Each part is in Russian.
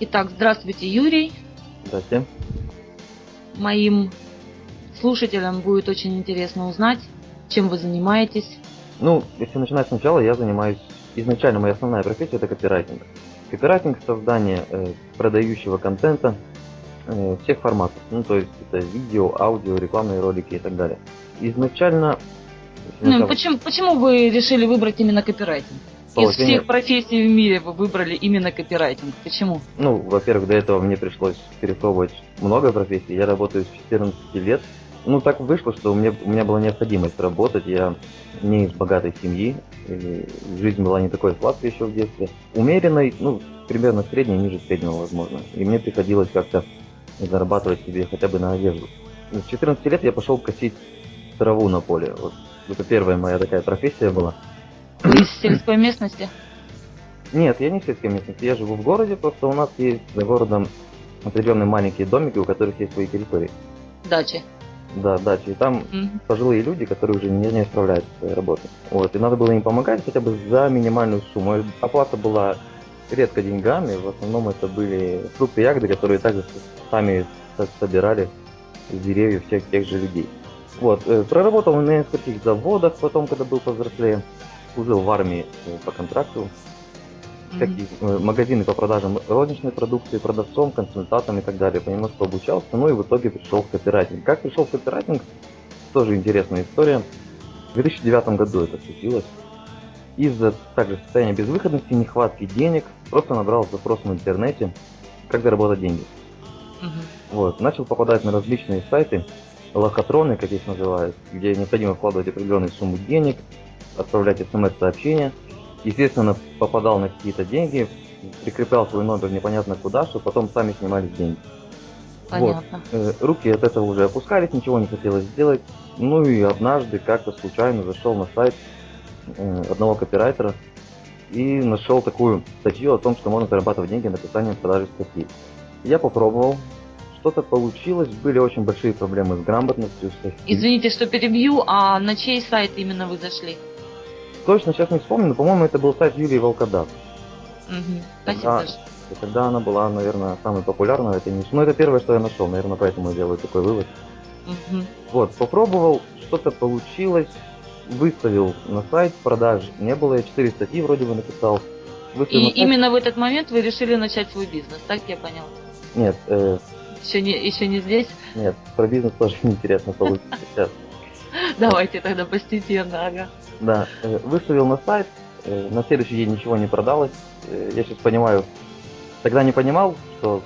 Итак, здравствуйте, Юрий. Здравствуйте. Моим слушателям будет очень интересно узнать, чем вы занимаетесь. Ну, если начинать сначала, я занимаюсь... Изначально моя основная профессия это копирайтинг. Копирайтинг – создание э, продающего контента э, всех форматов. Ну, то есть это видео, аудио, рекламные ролики и так далее. Изначально... Ну, начала... почему, почему вы решили выбрать именно копирайтинг? Из всех профессий в мире вы выбрали именно копирайтинг. Почему? Ну, во-первых, до этого мне пришлось перепробовать много профессий. Я работаю с 14 лет. Ну, так вышло, что у меня, у меня была необходимость работать. Я не из богатой семьи. Жизнь была не такой сладкой еще в детстве. Умеренной, ну, примерно средней, ниже среднего, возможно. И мне приходилось как-то зарабатывать себе хотя бы на одежду. С 14 лет я пошел косить траву на поле. Вот это первая моя такая профессия была. Из сельской местности? Нет, я не в сельской местности, я живу в городе, просто у нас есть за городом определенные маленькие домики, у которых есть свои территории. Дачи. Да, дачи. И там mm-hmm. пожилые люди, которые уже не, не справляются с своей работой. Вот, и надо было им помогать хотя бы за минимальную сумму. Оплата была редко деньгами, в основном это были фрукты и ягоды, которые также сами собирали с деревьев всех тех же людей. Вот, э, проработал на нескольких заводах, потом, когда был повзрослее служил в армии э, по контракту, всякие mm-hmm. магазины по продажам розничной продукции, продавцом, консультантом и так далее. Понемножку обучался, ну и в итоге пришел в копирайтинг. Как пришел в копирайтинг? Тоже интересная история. В 2009 году это случилось. Из-за также состояния безвыходности, нехватки денег, просто набрал запрос в интернете, как заработать деньги. Mm-hmm. Вот, начал попадать на различные сайты, лохотроны, как их называют, где необходимо вкладывать определенную сумму денег, отправлять смс-сообщения. Естественно, попадал на какие-то деньги, прикреплял свой номер непонятно куда, чтобы потом сами снимались деньги. Понятно. Вот. Э, руки от этого уже опускались, ничего не хотелось сделать. Ну и однажды как-то случайно зашел на сайт э, одного копирайтера и нашел такую статью о том, что можно зарабатывать деньги написанием продажи статьи. Я попробовал, что-то получилось, были очень большие проблемы с грамотностью. С Извините, что перебью, а на чей сайт именно вы зашли? точно сейчас не вспомню, но, по-моему, это был сайт Юлии Волкодав. Угу. Спасибо. И тогда она была, наверное, самой популярной этой нише. Ну, это первое, что я нашел, наверное, поэтому я делаю такой вывод. Угу. Вот, попробовал, что-то получилось, выставил на сайт продаж. Не было, я 4 статьи вроде бы написал. И именно в этот момент вы решили начать свой бизнес, так я понял? Нет. Э... Еще, не, еще не здесь? Нет, про бизнес тоже интересно получить сейчас. Давайте тогда постепенно, ага. Да, э, выставил на сайт, э, на следующий день ничего не продалось. Э, я сейчас понимаю, тогда не понимал, что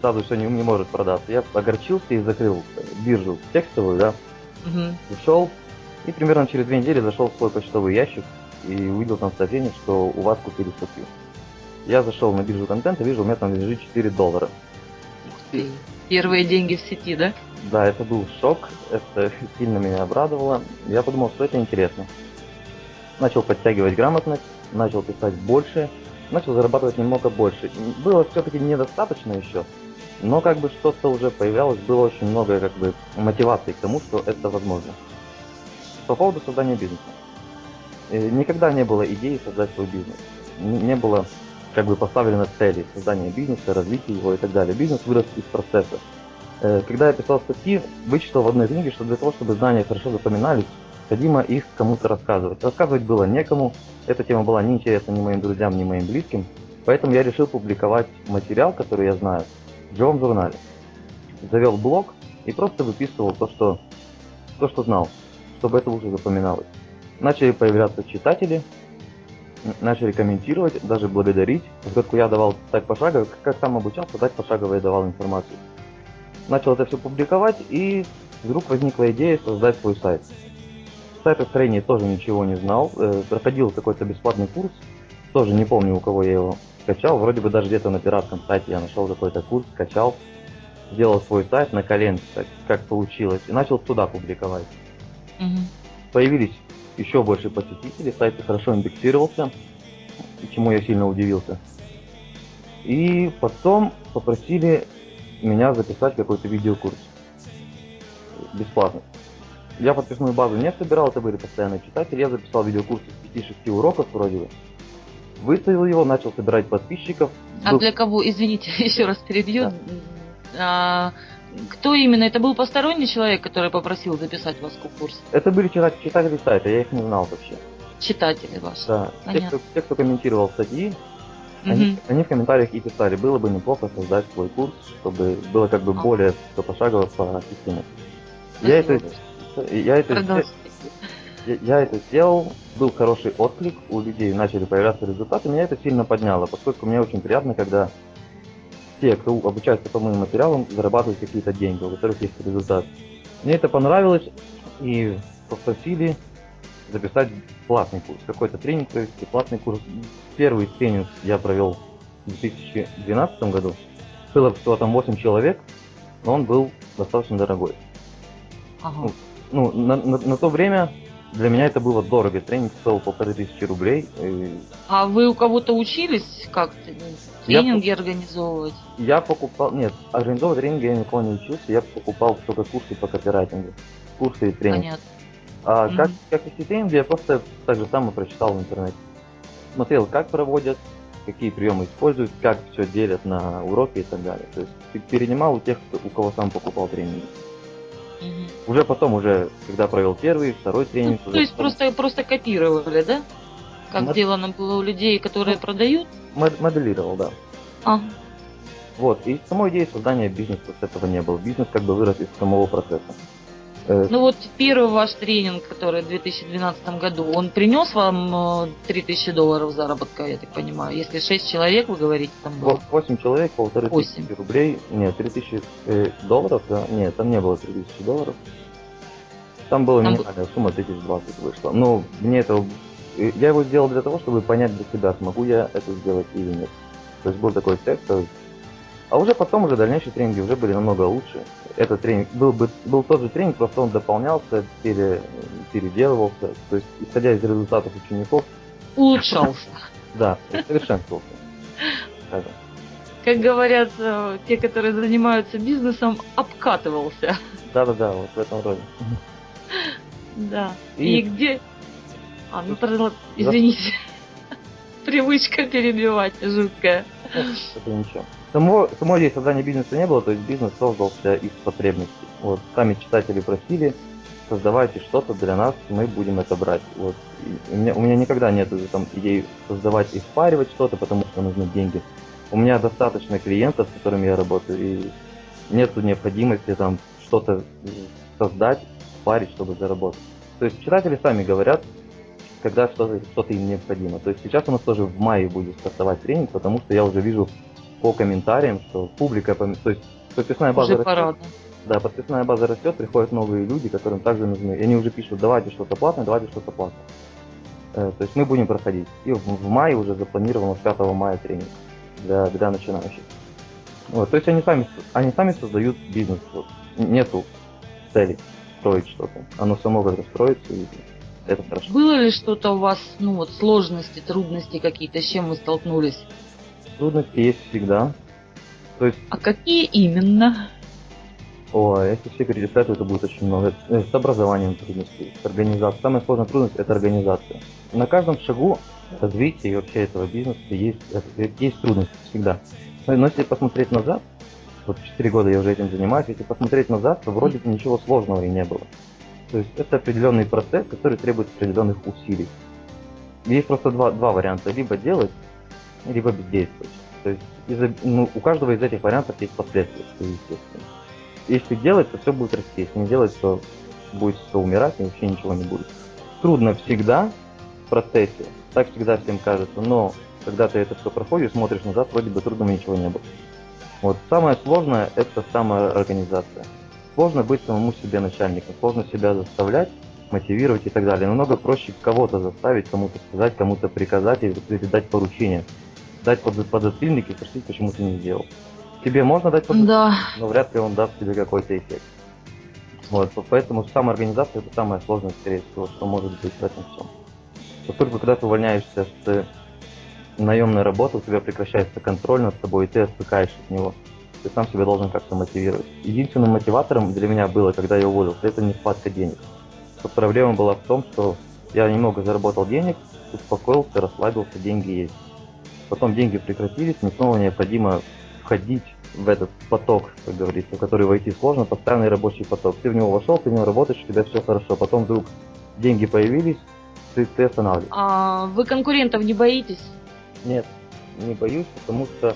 сразу все не, не может продаться. Я огорчился и закрыл биржу текстовую, да, угу. ушел, и примерно через две недели зашел в свой почтовый ящик и увидел там сообщение, что у вас купили статью. Я зашел на биржу контента, вижу, у меня там лежит 4 доллара. Первые деньги в сети, да? Да, это был шок, это сильно меня обрадовало. Я подумал, что это интересно. Начал подтягивать грамотность, начал писать больше, начал зарабатывать немного больше. Было все-таки недостаточно еще, но как бы что-то уже появлялось, было очень много как бы мотивации к тому, что это возможно. По поводу создания бизнеса. Э, никогда не было идеи создать свой бизнес. Не было как бы поставлено цели создания бизнеса, развития его и так далее. Бизнес вырос из процесса. Э, когда я писал статьи, вычитал в одной книге, что для того, чтобы знания хорошо запоминались, необходимо их кому-то рассказывать. Рассказывать было некому, эта тема была неинтересна ни моим друзьям, ни моим близким, поэтому я решил публиковать материал, который я знаю, в живом журнале. Завел блог и просто выписывал то, что, то, что знал, чтобы это уже запоминалось. Начали появляться читатели, начали комментировать, даже благодарить. Поскольку я давал так пошагово, как сам обучался, так пошагово я давал информацию. Начал это все публиковать, и вдруг возникла идея создать свой сайт. Сайт построения тоже ничего не знал, э, проходил какой-то бесплатный курс, тоже не помню, у кого я его скачал, вроде бы даже где-то на пиратском сайте я нашел какой-то курс, скачал, сделал свой сайт на коленке, так, как получилось, и начал туда публиковать. Угу. Появились еще больше посетителей, сайт хорошо индексировался, чему я сильно удивился. И потом попросили меня записать какой-то видеокурс. Бесплатно. Я подписную базу не собирал, это были постоянные читатели. Я записал видеокурс из 5-6 уроков вроде бы. выставил его, начал собирать подписчиков. А был... для кого, извините, еще раз перебью. Да. А, кто именно? Это был посторонний человек, который попросил записать вас в курс? Это были читатели сайта, я их не знал вообще. Читатели ваши. Да. Те кто, те, кто комментировал статьи, угу. они, они в комментариях и писали, было бы неплохо создать свой курс, чтобы было как бы а. более пошагово по системе. Я это, я это, я, я это сделал, был хороший отклик, у людей начали появляться результаты, меня это сильно подняло, поскольку мне очень приятно, когда те, кто обучается по моим материалам, зарабатывают какие-то деньги, у которых есть результат. Мне это понравилось, и попросили записать платный курс, какой-то тренинг провести, платный курс. Первый тренинг я провел в 2012 году. Было всего там 8 человек, но он был достаточно дорогой. Ага. Ну, на, на, на то время для меня это было дорого. Тренинг стоил полторы тысячи рублей. И... А вы у кого-то учились как-то тренинги я, организовывать? Я покупал... Нет, организовывать тренинги я никого не учился. Я покупал только курсы по копирайтингу. Курсы и тренинги. Понятно. А mm-hmm. как, как вести тренинги, я просто так же самое прочитал в интернете. Смотрел, как проводят, какие приемы используют, как все делят на уроки и так далее. То есть перенимал у тех, кто, у кого сам покупал тренинги. Угу. Уже потом, уже когда провел первый, второй тренинг. Ну, то есть потом... просто, просто копировали, да? Как Мод... сделано было у людей, которые ну, продают? Мод- моделировал, да. Ага. Вот, и самой идеи создания бизнеса с этого не было. Бизнес как бы вырос из самого процесса. Э, ну вот первый ваш тренинг, который в 2012 году, он принес вам 3000 э, долларов заработка, я так понимаю? Если 6 человек, вы говорите, там было? 8 человек, полторы тысячи рублей. Нет, 3000 э, долларов, да? Нет, там не было 3000 долларов. Там была там минимальная сумма 1020 вышла. Но мне это... Я его сделал для того, чтобы понять для себя, смогу я это сделать или нет. То есть был такой тест, а уже потом, уже дальнейшие тренинги уже были намного лучше. Этот тренинг был, бы, был тот же тренинг, просто он дополнялся, пере, переделывался. То есть, исходя из результатов учеников... Улучшался. Да, совершенствовался. Как говорят э, те, которые занимаются бизнесом, обкатывался. Да-да-да, вот в этом роде. Да. И, И где... А, ну, извините. Привычка перебивать жуткая. Это ничего. Само, самой идеи создания бизнеса не было, то есть бизнес создался из потребностей. Вот, сами читатели просили, создавайте что-то для нас, мы будем это брать. Вот. У, меня, у меня никогда нет там, идей создавать и спаривать что-то, потому что нужны деньги. У меня достаточно клиентов, с которыми я работаю, и нет необходимости там что-то создать, спарить, чтобы заработать. То есть читатели сами говорят, когда что-то что им необходимо. То есть сейчас у нас тоже в мае будет стартовать тренинг, потому что я уже вижу по комментариям, что публика, то есть подписная база уже растет. Да, подписная база растет, приходят новые люди, которым также нужны. И они уже пишут, давайте что-то платное, давайте что-то платное. Э, то есть мы будем проходить. И в, мае уже запланировано с 5 мая тренинг для, для начинающих. Вот, то есть они сами, они сами создают бизнес. Вот. Нету цели строить что-то. Оно само как-то строится и это хорошо. Было ли что-то у вас, ну вот, сложности, трудности какие-то, с чем вы столкнулись? Трудности есть всегда. То есть... А какие именно? О, если все перечислять, то это будет очень много. Э, с образованием трудностей, с организацией. Самая сложная трудность – это организация. На каждом шагу развития и вообще этого бизнеса есть, э, есть трудности всегда. Но если посмотреть назад, вот 4 года я уже этим занимаюсь, если посмотреть назад, то вроде бы ничего сложного и не было. То есть это определенный процесс, который требует определенных усилий. Есть просто два, два варианта. Либо делать, либо бездействовать. То есть из, ну, у каждого из этих вариантов есть последствия, естественно. Если делать, то все будет расти. Если не делать, то будет все умирать и вообще ничего не будет. Трудно всегда в процессе, так всегда всем кажется, но когда ты это все проходишь, смотришь назад, вроде бы трудного ничего не было. Вот самое сложное это самоорганизация. Сложно быть самому себе начальником, сложно себя заставлять, мотивировать и так далее. Намного проще кого-то заставить, кому-то сказать, кому-то приказать или дать поручение дать под, подзатыльник и спросить, почему ты не сделал. Тебе можно дать подзатыльник, да. но вряд ли он даст тебе какой-то эффект. Вот, поэтому самоорганизация это самое сложное, скорее всего, что может быть в этом всем. Поскольку когда ты увольняешься с наемной работы, у тебя прекращается контроль над тобой, и ты отвыкаешь от него. Ты сам себя должен как-то мотивировать. Единственным мотиватором для меня было, когда я уволился, это нехватка денег. Вот проблема была в том, что я немного заработал денег, успокоился, расслабился, деньги есть. Потом деньги прекратились, мне снова необходимо входить в этот поток, как говорится, в который войти сложно, постоянный рабочий поток. Ты в него вошел, ты в него работаешь, у тебя все хорошо. Потом вдруг деньги появились, ты, ты останавливаешься. А вы конкурентов не боитесь? Нет, не боюсь, потому что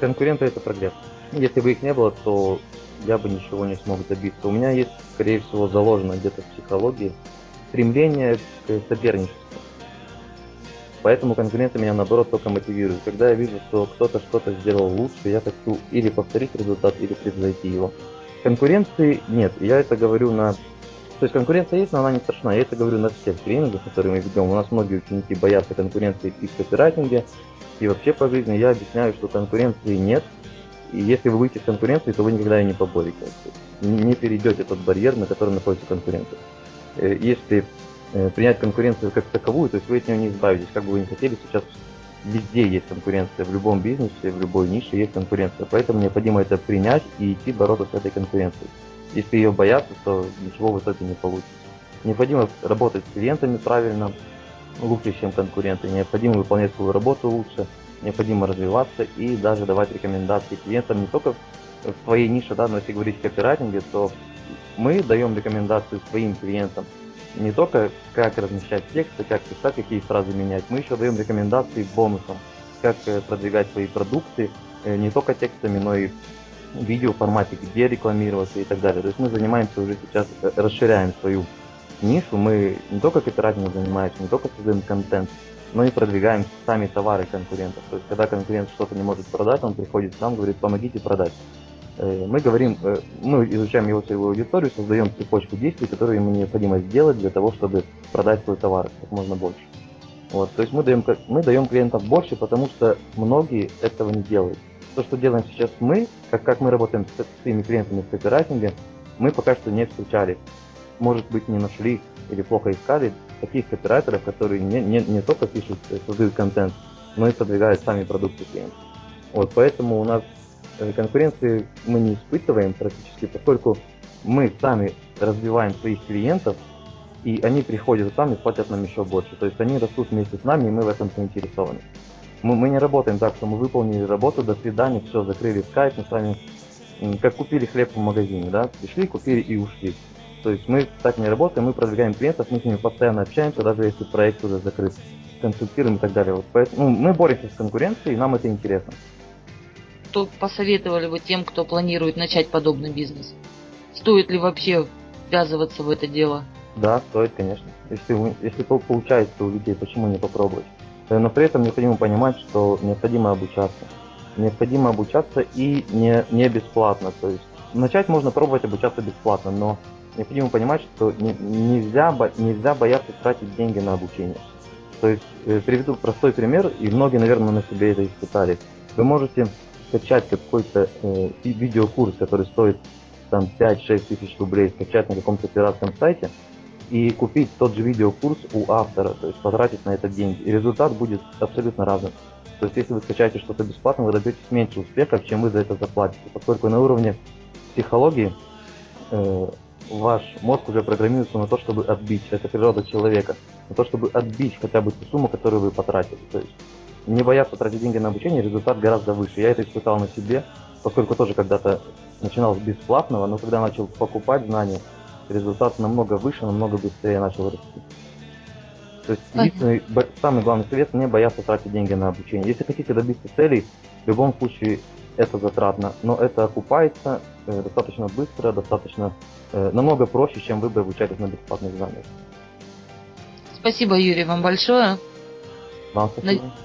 конкуренты это прогресс. Если бы их не было, то я бы ничего не смог добиться. У меня есть, скорее всего, заложено где-то в психологии стремление к соперничеству. Поэтому конкуренция меня наоборот только мотивирует. Когда я вижу, что кто-то что-то сделал лучше, я хочу или повторить результат, или превзойти его. Конкуренции нет. Я это говорю на... То есть конкуренция есть, но она не страшна. Я это говорю на всех тренингах, которые мы ведем. У нас многие ученики боятся конкуренции и в копирайтинге, и вообще по жизни. Я объясняю, что конкуренции нет. И если вы выйдете в конкуренцию, то вы никогда ее не поборете. Не перейдете тот барьер, на котором находится конкуренция. Э, если принять конкуренцию как таковую, то есть вы от нее не избавитесь, как бы вы ни хотели, сейчас везде есть конкуренция, в любом бизнесе, в любой нише есть конкуренция, поэтому необходимо это принять и идти бороться с этой конкуренцией. Если ее бояться, то ничего в итоге не получится. Необходимо работать с клиентами правильно, лучше, чем конкуренты, необходимо выполнять свою работу лучше, необходимо развиваться и даже давать рекомендации клиентам не только в своей нише, да, но если говорить о копирайтинге, то мы даем рекомендации своим клиентам, не только как размещать тексты, как писать, какие фразы менять, мы еще даем рекомендации бонусом, как э, продвигать свои продукты э, не только текстами, но и видео формате, где рекламироваться и так далее. То есть мы занимаемся уже сейчас, э, расширяем свою нишу, мы не только копирайтингом занимаемся, не только создаем контент, но и продвигаем сами товары конкурентов. То есть когда конкурент что-то не может продать, он приходит к нам, говорит, помогите продать. Э, мы говорим, э, мы изучаем его целевую аудиторию, создаем цепочку действий, которые ему необходимо сделать для того, чтобы продать свой товар как можно больше. Вот, то есть мы даем, мы даем клиентам больше, потому что многие этого не делают. То, что делаем сейчас мы, как, как мы работаем с, с своими клиентами в копирайтинге, мы пока что не встречали, может быть, не нашли или плохо искали таких копирайтеров, которые не, не, не только пишут, э, создают контент, но и продвигают сами продукты клиентов. Вот, поэтому у нас конкуренции мы не испытываем практически, поскольку мы сами развиваем своих клиентов, и они приходят нам и платят нам еще больше. То есть они растут вместе с нами, и мы в этом заинтересованы. Мы, мы не работаем так, что мы выполнили работу, до свидания, все, закрыли скайп, мы с вами как купили хлеб в магазине, да, пришли, купили и ушли. То есть мы так не работаем, мы продвигаем клиентов, мы с ними постоянно общаемся, даже если проект уже закрыт, консультируем и так далее. Вот поэтому ну, мы боремся с конкуренцией, и нам это интересно что посоветовали бы тем, кто планирует начать подобный бизнес? Стоит ли вообще ввязываться в это дело? Да, стоит, конечно. Если, если получается у людей, почему не попробовать? Э, но при этом необходимо понимать, что необходимо обучаться. Необходимо обучаться и не, не бесплатно. То есть начать можно пробовать обучаться бесплатно, но необходимо понимать, что не, нельзя, нельзя бояться тратить деньги на обучение. То есть э, приведу простой пример, и многие, наверное, на себе это испытали. Вы можете скачать какой-то э, видеокурс, который стоит там 5-6 тысяч рублей, скачать на каком-то пиратском сайте и купить тот же видеокурс у автора, то есть потратить на это деньги. И результат будет абсолютно разным. То есть если вы скачаете что-то бесплатно, вы добьетесь меньше успехов, чем вы за это заплатите, поскольку на уровне психологии э, ваш мозг уже программируется на то, чтобы отбить, это природа человека, на то, чтобы отбить хотя бы ту сумму, которую вы потратили. То есть не бояться тратить деньги на обучение, результат гораздо выше. Я это испытал на себе, поскольку тоже когда-то начинал с бесплатного, но когда начал покупать знания, результат намного выше, намного быстрее начал расти. То есть единственный, самый главный совет не бояться тратить деньги на обучение. Если хотите добиться целей, в любом случае это затратно, но это окупается э, достаточно быстро, достаточно э, намного проще, чем вы бы обучались на бесплатных знаниях. Спасибо, Юрий, вам большое.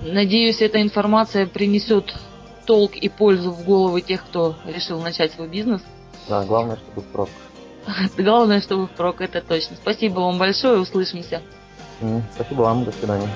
Надеюсь, эта информация принесет толк и пользу в головы тех, кто решил начать свой бизнес. Да, главное, чтобы впрок. Главное, чтобы впрок, это точно. Спасибо вам большое, услышимся. Спасибо вам, до свидания.